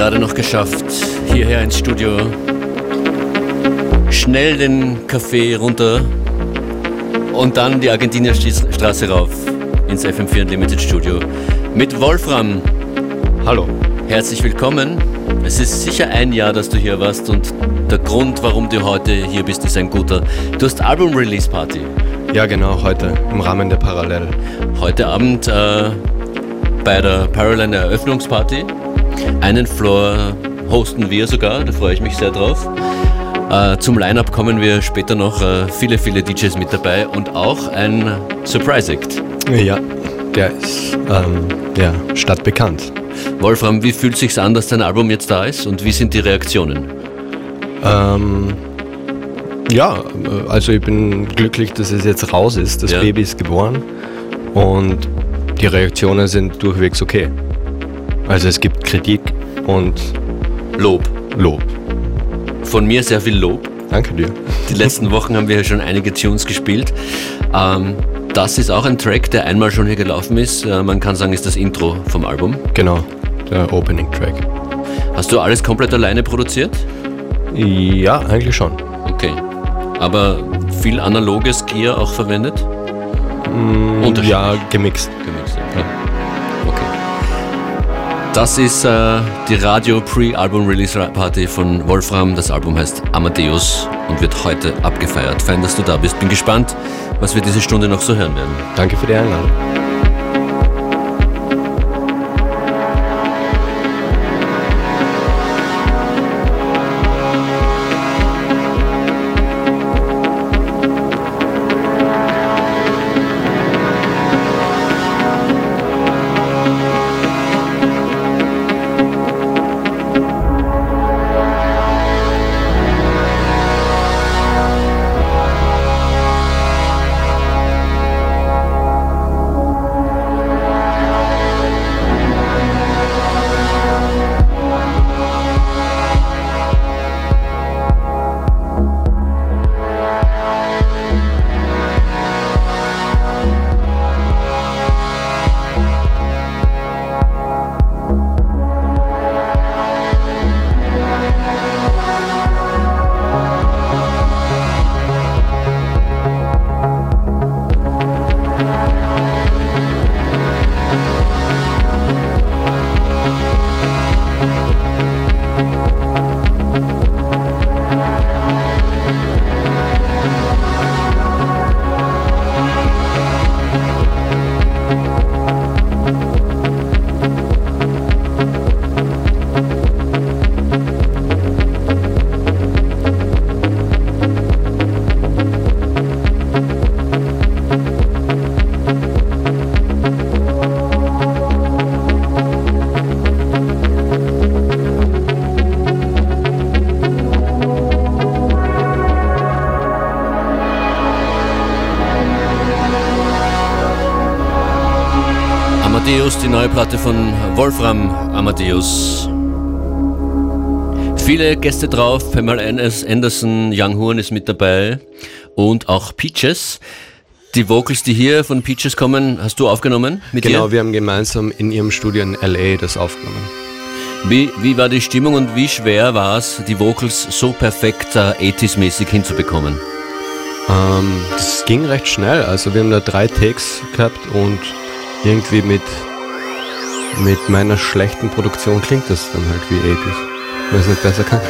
Gerade noch geschafft, hierher ins Studio. Schnell den Kaffee runter und dann die Argentinierstraße rauf ins FM4 Unlimited Studio mit Wolfram. Hallo. Herzlich willkommen. Es ist sicher ein Jahr, dass du hier warst und der Grund, warum du heute hier bist, ist ein guter. Du hast Album-Release-Party. Ja, genau, heute im Rahmen der Parallel. Heute Abend äh, bei der Parallel Eröffnungsparty. Einen Floor hosten wir sogar, da freue ich mich sehr drauf. Äh, zum Line-Up kommen wir später noch äh, viele, viele DJs mit dabei und auch ein Surprise Act. Ja, der ist ähm, ja, stadtbekannt. Wolfram, wie fühlt es sich an, dass dein Album jetzt da ist und wie sind die Reaktionen? Ähm, ja, also ich bin glücklich, dass es jetzt raus ist. Das ja. Baby ist geboren und die Reaktionen sind durchwegs okay. Also es gibt Kritik und Lob. Lob. Von mir sehr viel Lob. Danke dir. Die letzten Wochen haben wir ja schon einige Tunes gespielt. Ähm, das ist auch ein Track, der einmal schon hier gelaufen ist. Äh, man kann sagen, ist das Intro vom Album. Genau, der Opening Track. Hast du alles komplett alleine produziert? Ja, eigentlich schon. Okay. Aber viel analoges Gear auch verwendet? Mm, ja, gemixt. Gemixt, okay. okay. Das ist äh, die Radio Pre-Album Release Party von Wolfram. Das Album heißt Amadeus und wird heute abgefeiert. Fein, dass du da bist. Bin gespannt, was wir diese Stunde noch so hören werden. Danke für die Einladung. Die neue Platte von Wolfram Amadeus. Viele Gäste drauf, Pamela Anderson, Young Horn ist mit dabei und auch Peaches. Die Vocals, die hier von Peaches kommen, hast du aufgenommen mit Genau, ihr? wir haben gemeinsam in ihrem Studio in LA das aufgenommen. Wie, wie war die Stimmung und wie schwer war es, die Vocals so perfekt äh, 80s-mäßig hinzubekommen? Ähm, das ging recht schnell. Also wir haben da drei Takes gehabt und irgendwie mit mit meiner schlechten Produktion klingt das dann halt wie 80s, weil es nicht besser kann.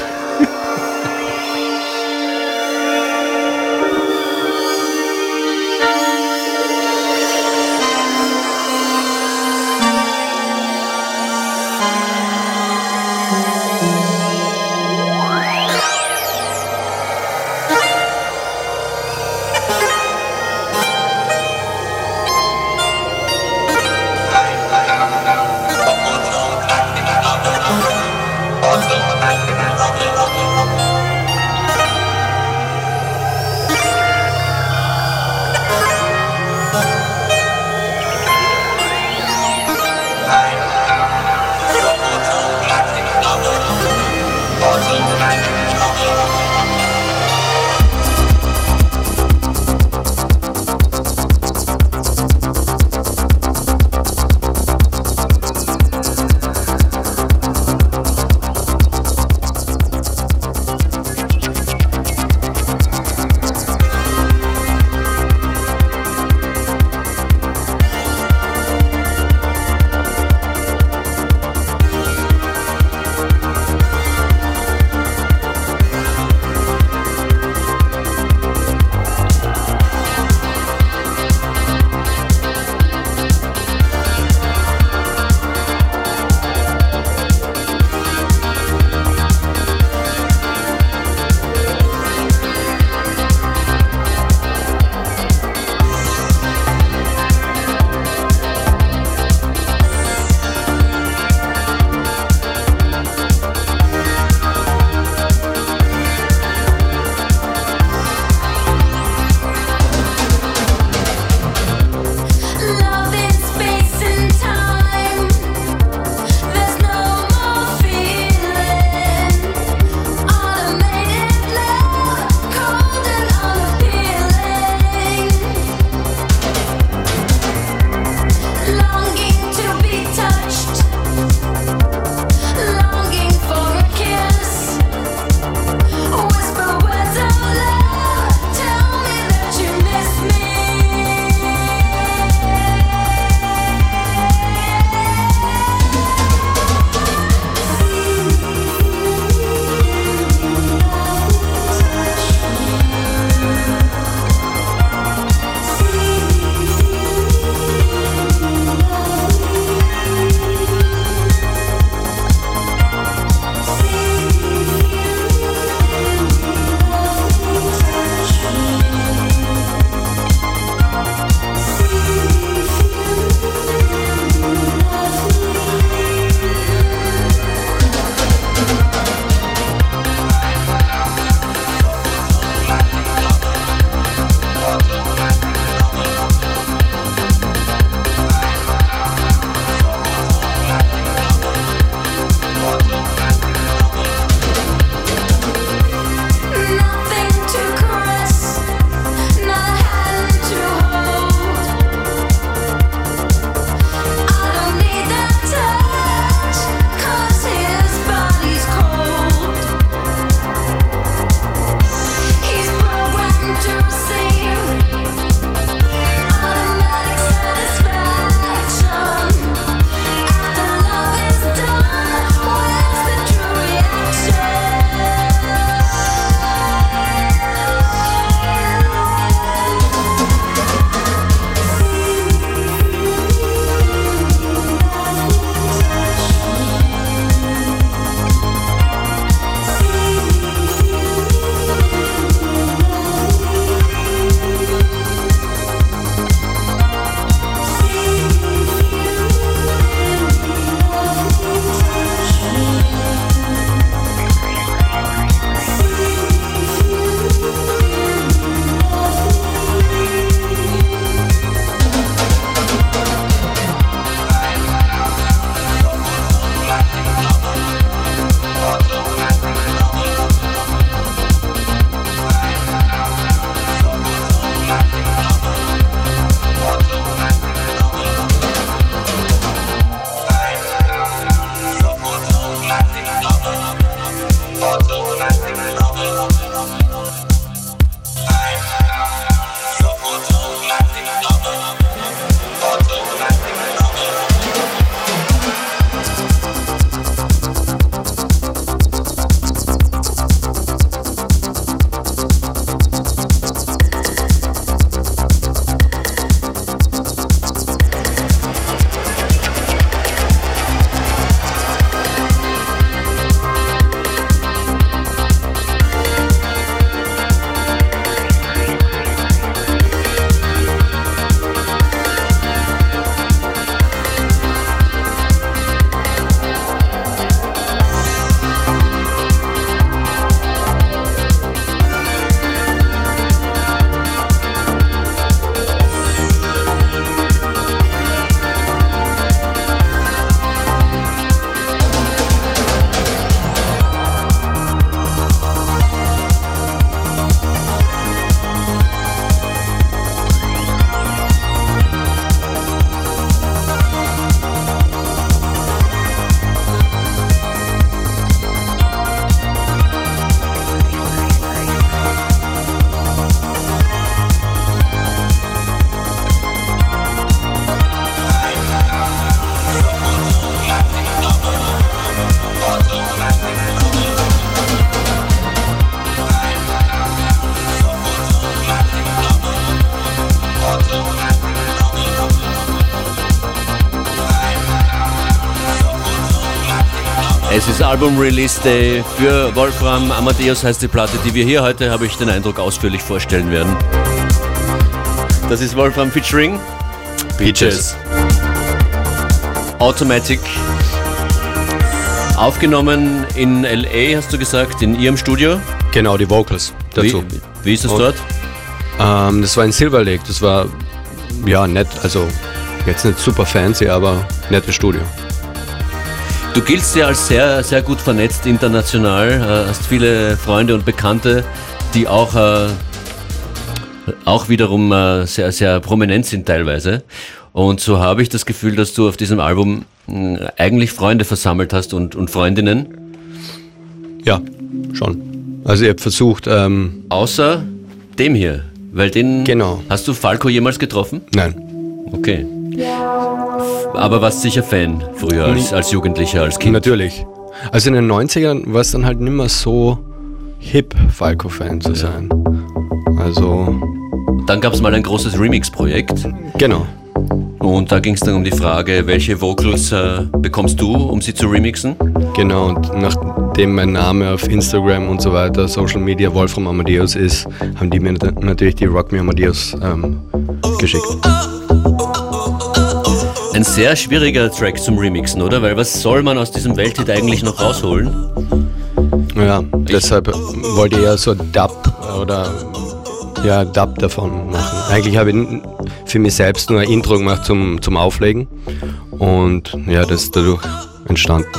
Es ist Album Release Day für Wolfram Amadeus heißt die Platte, die wir hier heute, habe ich den Eindruck, ausführlich vorstellen werden. Das ist Wolfram featuring Peaches. Automatic. Aufgenommen in LA, hast du gesagt, in ihrem Studio? Genau, die Vocals dazu. Wie, wie ist das Und, dort? Ähm, das war in Silver Lake, das war ja nett, also jetzt nicht super fancy, aber nettes Studio. Du giltst ja als sehr, sehr gut vernetzt international, äh, hast viele Freunde und Bekannte, die auch, äh, auch wiederum äh, sehr, sehr prominent sind teilweise. Und so habe ich das Gefühl, dass du auf diesem Album eigentlich Freunde versammelt hast und, und Freundinnen. Ja, schon. Also ich habe versucht. Ähm Außer dem hier, weil den. Genau. Hast du Falco jemals getroffen? Nein. Okay. Aber warst sicher Fan früher als, als Jugendlicher, als Kind? Natürlich. Also in den 90ern war es dann halt nicht mehr so hip, Falco-Fan zu sein. Also. Dann gab es mal ein großes Remix-Projekt. Genau. Und da ging es dann um die Frage, welche Vocals äh, bekommst du, um sie zu remixen? Genau, und nachdem mein Name auf Instagram und so weiter, Social Media Wolfram Amadeus ist, haben die mir natürlich die Rock Me Amadeus ähm, geschickt. Ein sehr schwieriger Track zum Remixen, oder? Weil was soll man aus diesem Welthit eigentlich noch rausholen? Ja, deshalb wollte ich ja so Dub oder ja, Dub davon machen. Eigentlich habe ich für mich selbst nur ein Intro gemacht zum, zum Auflegen und ja, das ist dadurch entstanden.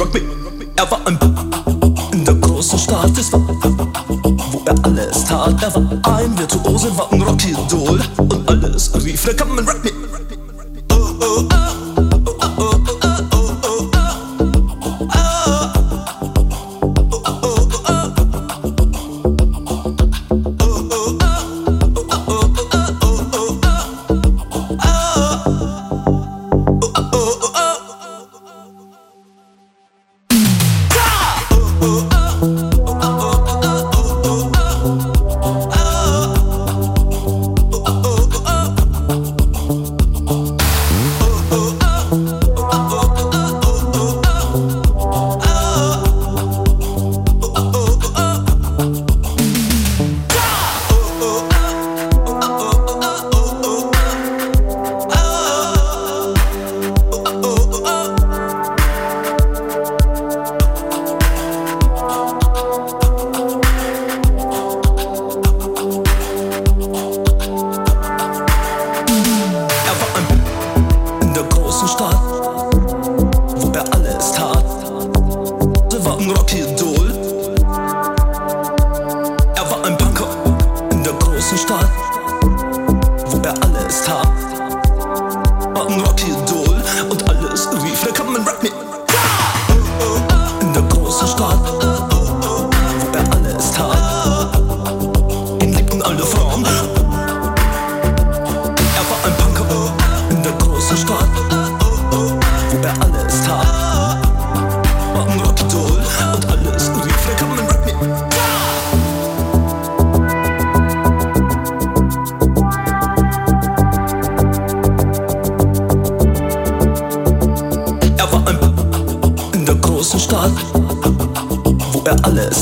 Rugby. Er war ein in der großen Stadt, es war, wo er alles tat. Er war ein Virtuose, war ein Rockidol und alles rief, da kann man Rap.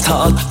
tat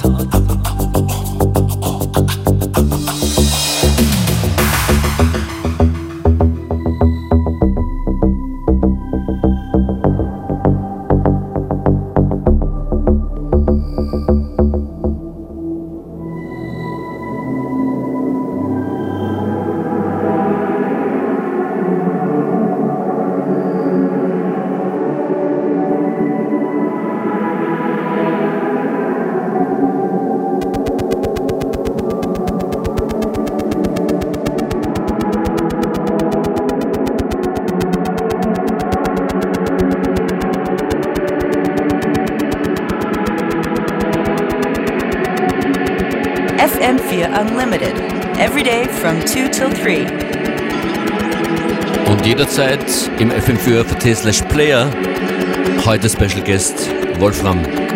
FM4 slash Player. Heute Special Guest Wolfram.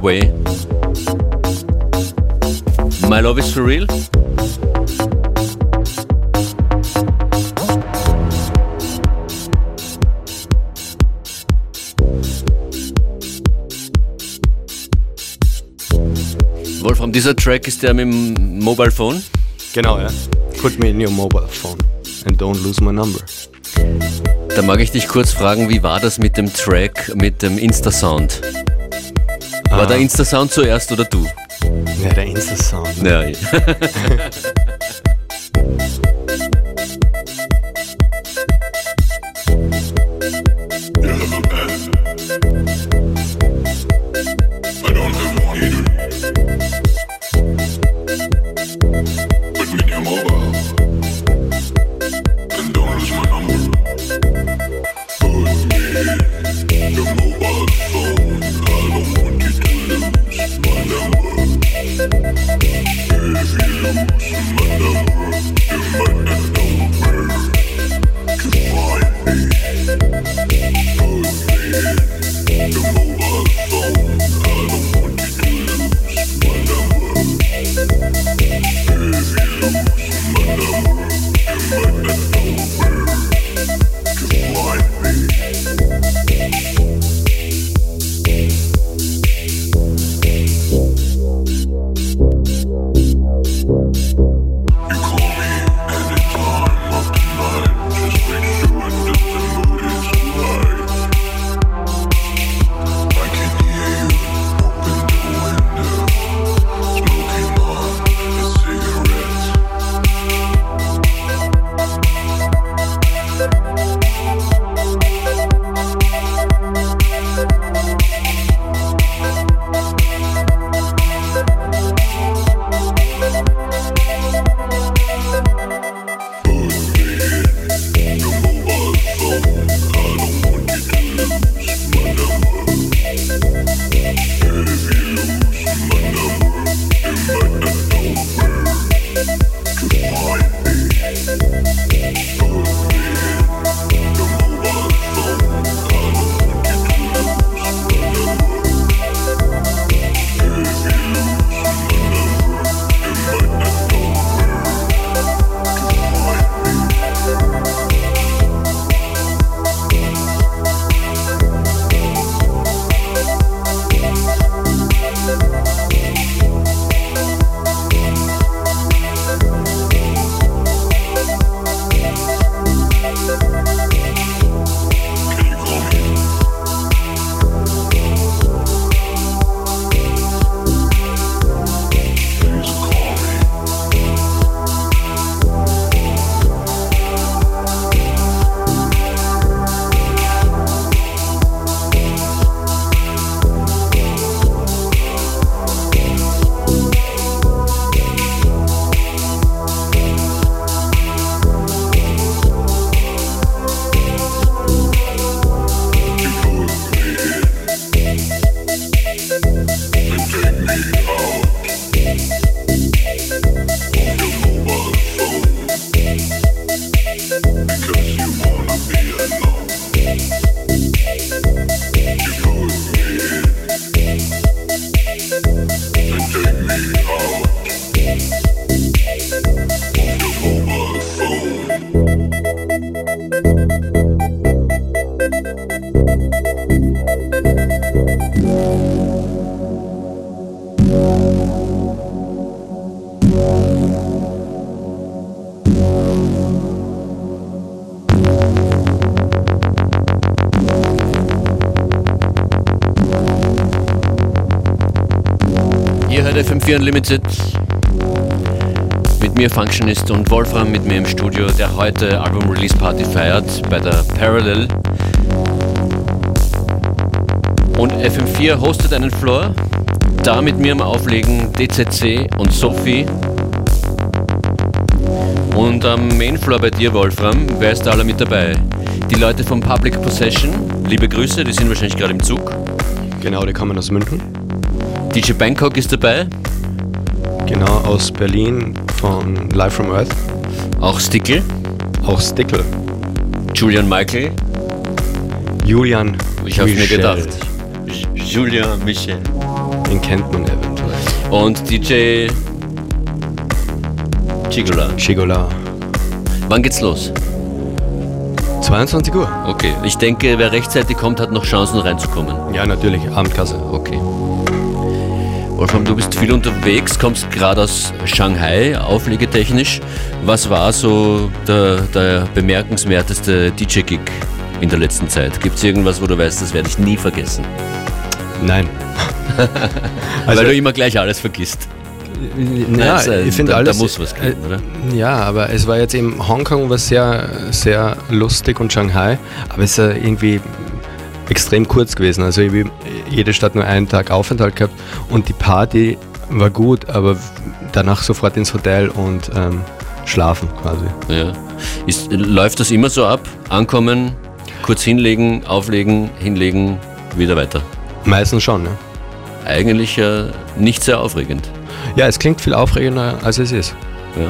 Featuring Hathaway. My Love is for Real. Wolfram, dieser Track ist der mit dem Mobile Phone? Genau, ja. Put me in your mobile phone and don't lose my number. Da mag ich dich kurz fragen, wie war das mit dem Track, mit dem Insta-Sound? War ah. der Insta-Sound zuerst oder du? Ja, der Insta-Sound. Ja. FM4 Unlimited. Mit mir Functionist und Wolfram mit mir im Studio, der heute Album Release Party feiert bei der Parallel. Und FM4 hostet einen Floor. Da mit mir am Auflegen DCC und Sophie. Und am Mainfloor bei dir, Wolfram, wer ist da alle mit dabei? Die Leute vom Public Possession, liebe Grüße, die sind wahrscheinlich gerade im Zug. Genau, die kommen aus München. DJ Bangkok ist dabei. Genau, aus Berlin von Live from Earth. Auch Stickel. Auch Stickel. Julian Michael. Julian. Ich habe mir gedacht. Julien Michel. Den kennt man eventuell. Und DJ Chigola. Chigola. Wann geht's los? 22 Uhr. Okay, ich denke, wer rechtzeitig kommt, hat noch Chancen reinzukommen. Ja, natürlich, Abendkasse. Okay. Wolfram, du bist viel unterwegs, kommst gerade aus Shanghai, auflegetechnisch. Was war so der, der bemerkenswerteste DJ-Gig in der letzten Zeit? Gibt es irgendwas, wo du weißt, das werde ich nie vergessen? Nein. also, Weil du immer gleich alles vergisst. Ja, also, ich finde alles. Da muss was geben, oder? Ja, aber es war jetzt eben Hongkong war sehr, sehr lustig und Shanghai, aber es ist irgendwie extrem kurz gewesen. Also ich habe jede Stadt nur einen Tag Aufenthalt gehabt und die Party war gut, aber danach sofort ins Hotel und ähm, schlafen quasi. Ja. Ist, läuft das immer so ab? Ankommen, kurz hinlegen, auflegen, hinlegen, wieder weiter? Meistens schon, ja. Eigentlich äh, nicht sehr aufregend. Ja, es klingt viel aufregender, als es ist. Ja.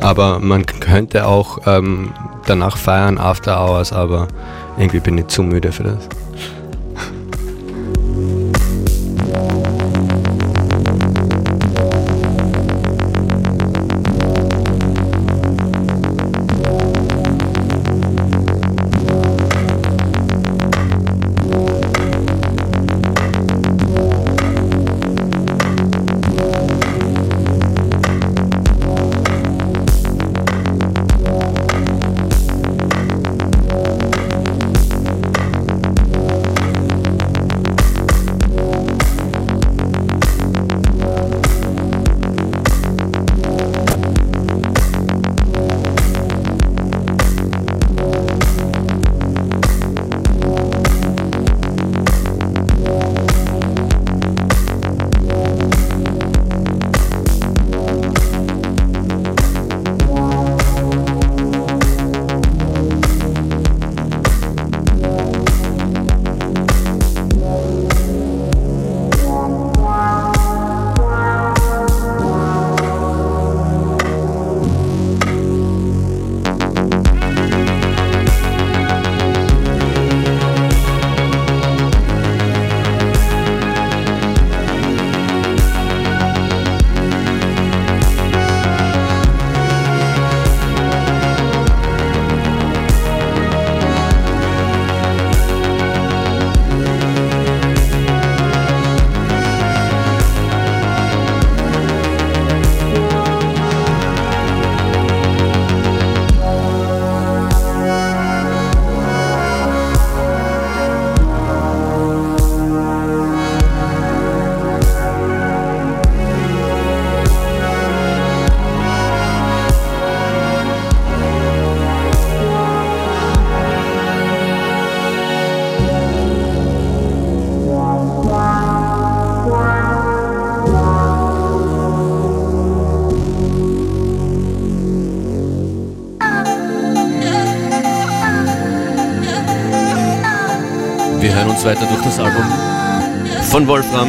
Aber man könnte auch ähm, danach feiern, After Hours, aber irgendwie bin ich zu müde für das. Weiter durch das Album von Wolfram.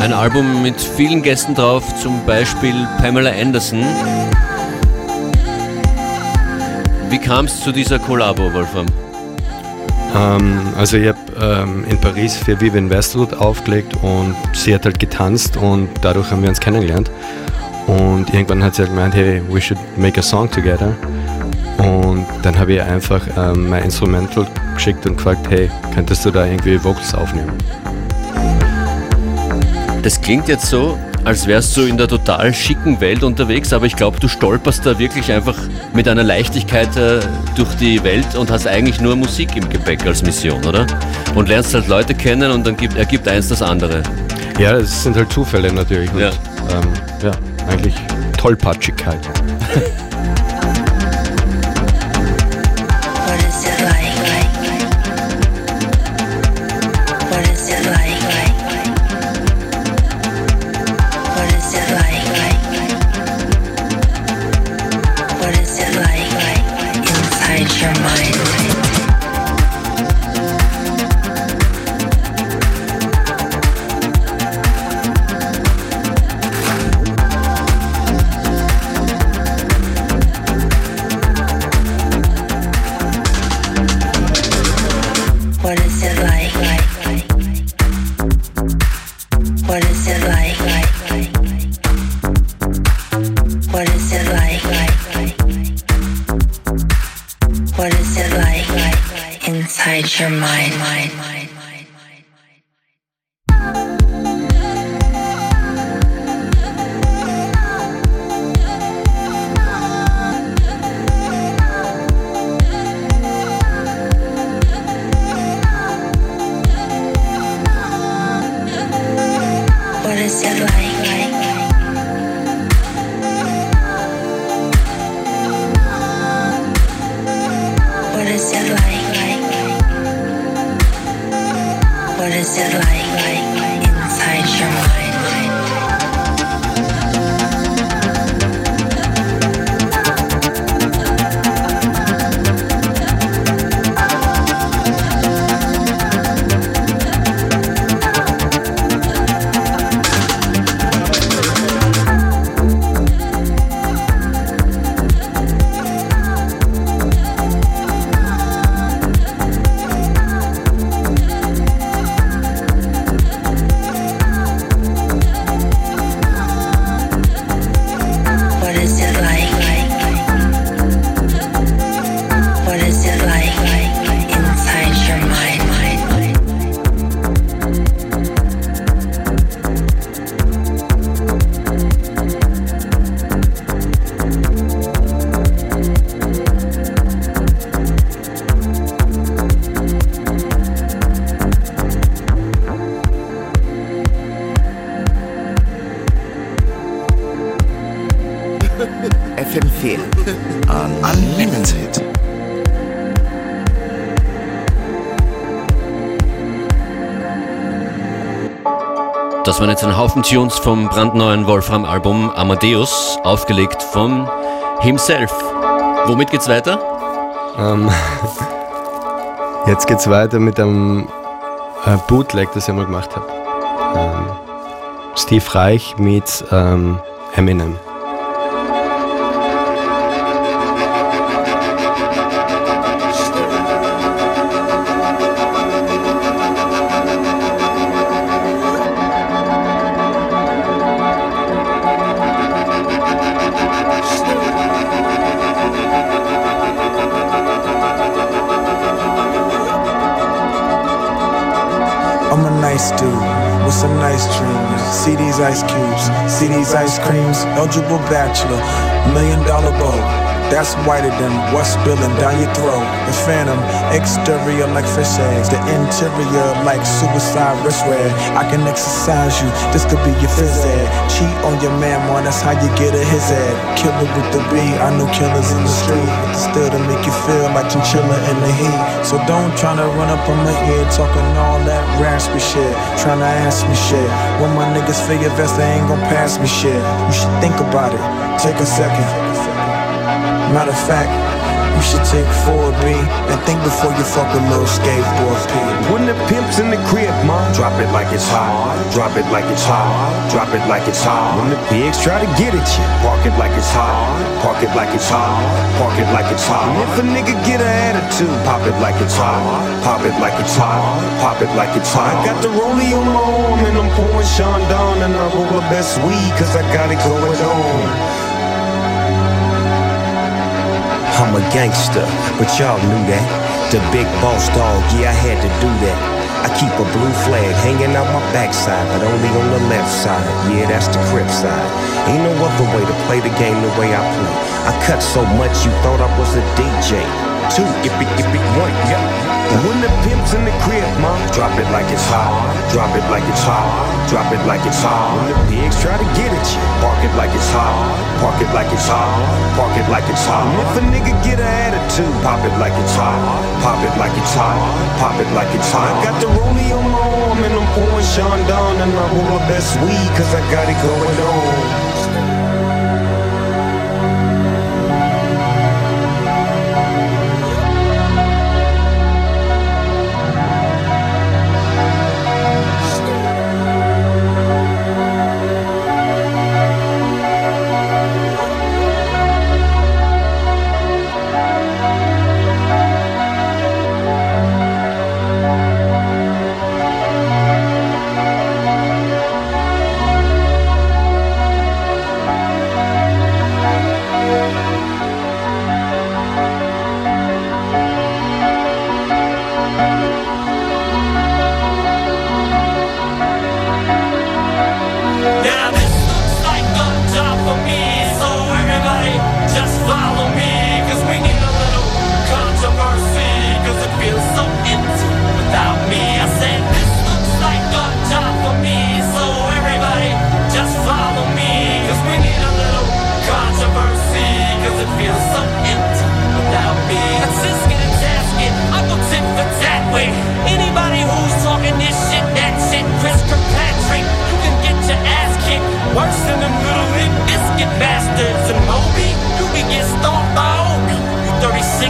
Ein Album mit vielen Gästen drauf, zum Beispiel Pamela Anderson. Wie kam es zu dieser Kollabo, Wolfram? Ähm, also ich habe ähm, in Paris für Vivian Westwood aufgelegt und sie hat halt getanzt und dadurch haben wir uns kennengelernt. Und irgendwann hat sie halt gemeint, hey, we should make a song together. Dann habe ich einfach ähm, mein Instrumental geschickt und gefragt, hey, könntest du da irgendwie Vocals aufnehmen? Das klingt jetzt so, als wärst du in der total schicken Welt unterwegs, aber ich glaube, du stolperst da wirklich einfach mit einer Leichtigkeit äh, durch die Welt und hast eigentlich nur Musik im Gepäck als Mission, oder? Und lernst halt Leute kennen und dann gibt, ergibt eins das andere. Ja, das sind halt Zufälle natürlich. Und, ja. Ähm, ja, eigentlich Tollpatschigkeit. Haufen Tunes vom brandneuen Wolfram-Album Amadeus, aufgelegt von himself. Womit geht's weiter? Ähm, jetzt geht's weiter mit einem äh, Bootleg, das ich mal gemacht habe. Ähm, Steve Reich mit ähm, Eminem. See these ice cubes, see these ice creams. Eligible bachelor, million dollar bow. That's whiter than what's spilling down your throat. The phantom, exterior like fish eggs, the interior like suicide wrist red. I can exercise you, this could be your phys ed. Cheat on your man, man, that's how you get a his head. Killer with the B, I know killers in the street. Still to make you feel like chinchilla in the heat. So don't try to run up on my ear talking all that raspy shit. Trying to ask me shit. When my niggas figure vest, they ain't gon' pass me shit. You should think about it. Take a second. Matter of fact, you should take 4B and think before you fuck a little skateboard P. When the pimp's in the crib, mom, drop it like it's hot. Drop it like it's hot. Drop it like it's hot. When the pigs try to get at you, park it like it's hot. Park it like it's hot. Park it like it's hot. And if a nigga get an attitude, pop it like it's hot. Pop it like it's hot. Pop it like it's hot. I got the rollie on my arm and I'm pouring Sean down and I roll the best weed cause I got it going on. I'm a gangster, but y'all knew that. The big boss dog, yeah, I had to do that. I keep a blue flag hanging out my backside, but only on the left side. Yeah, that's the crib side. Ain't no other way to play the game the way I play. I cut so much you thought I was a DJ. Two, if it, if it, one, yeah. When the pimp's in the crib, mom, drop it like it's hot. Drop it like it's hot. Drop it like it's hot. When the pigs try to get at you, park it like it's hot. Park it like it's hot. Park it like it's hot. And if a nigga get an attitude, pop it like it's hot. Pop it like it's hot. Pop it like it's hot. I got the rollie on my arm and I'm pouring Sean down and I roll the best weed cause I got it going on.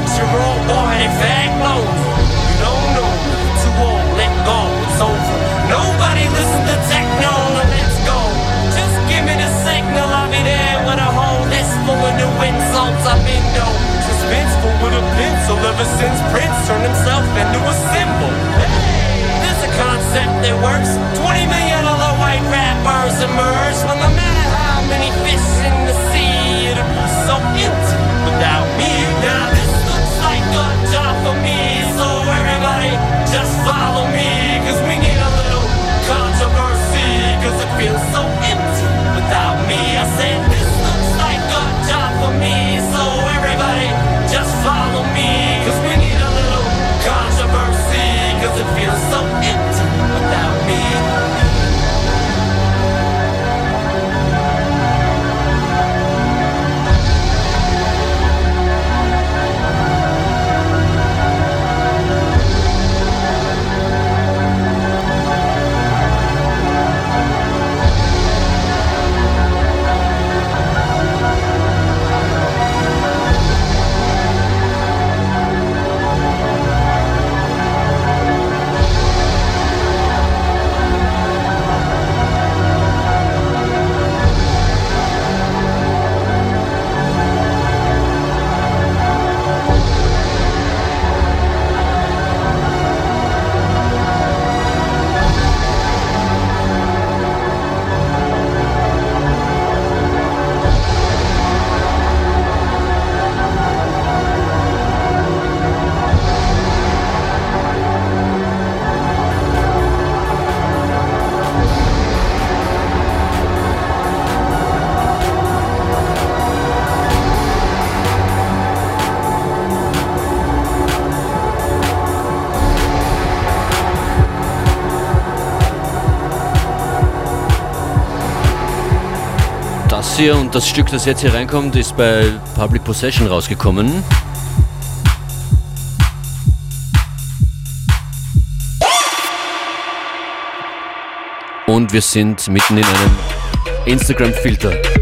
Your old boy, they fag blows. You don't know, too old, let go, it's over. Nobody listen to techno, now let's go. Just give me the signal, I'll be there with a whole list full of new insults I've been known. Suspenseful with a pencil ever since Prince turned himself into a symbol. Hey, there's a concept that works. 20 million other white rappers emerge when no Hier und das Stück, das jetzt hier reinkommt, ist bei Public Possession rausgekommen. Und wir sind mitten in einem Instagram-Filter.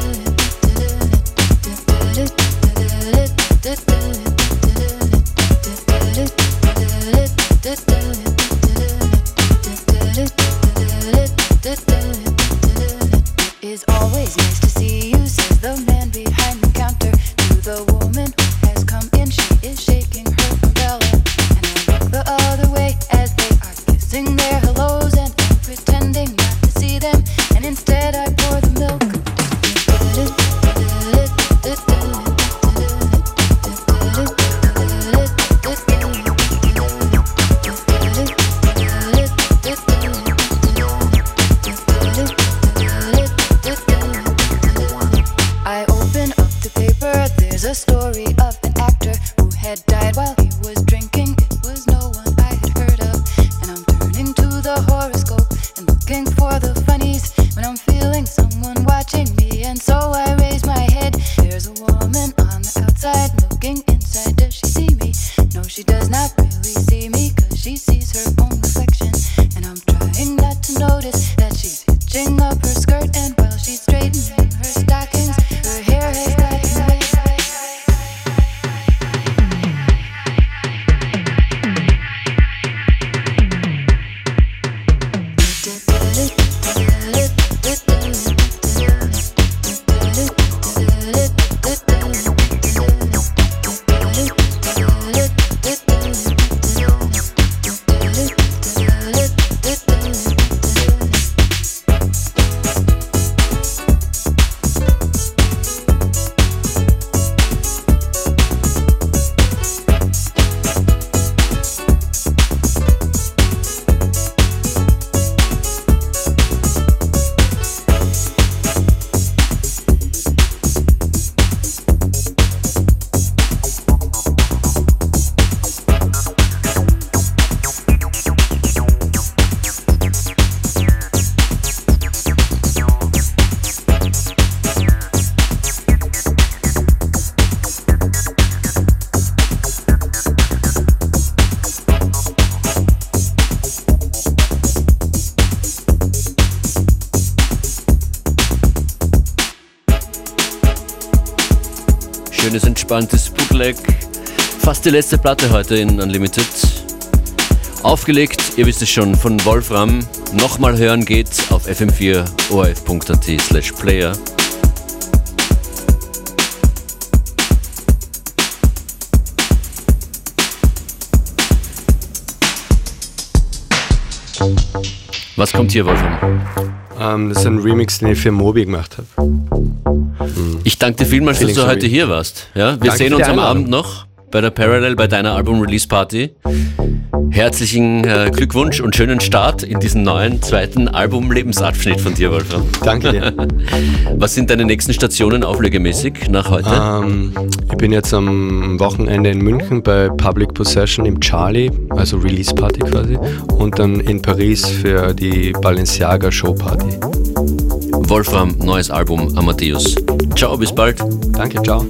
good. Fast die letzte Platte heute in Unlimited. Aufgelegt, ihr wisst es schon, von Wolfram. Nochmal hören geht's auf fm4 orf.at slash player. Was kommt hier, Wolfram? Ähm, das ist ein Remix, den ich für Mobi gemacht habe. Ich danke dir vielmals, dass du heute hier warst. Ja, wir danke sehen uns am Abend noch bei der Parallel, bei deiner Album-Release-Party. Herzlichen äh, Glückwunsch und schönen Start in diesen neuen zweiten Album-Lebensabschnitt von dir, Wolfram. Danke dir. Was sind deine nächsten Stationen auflegemäßig nach heute? Ähm, ich bin jetzt am Wochenende in München bei Public Possession im Charlie, also Release-Party quasi, und dann in Paris für die Balenciaga Show-Party. Wolfram, neues Album Amadeus. Ciao, bis bald. Danke, ciao.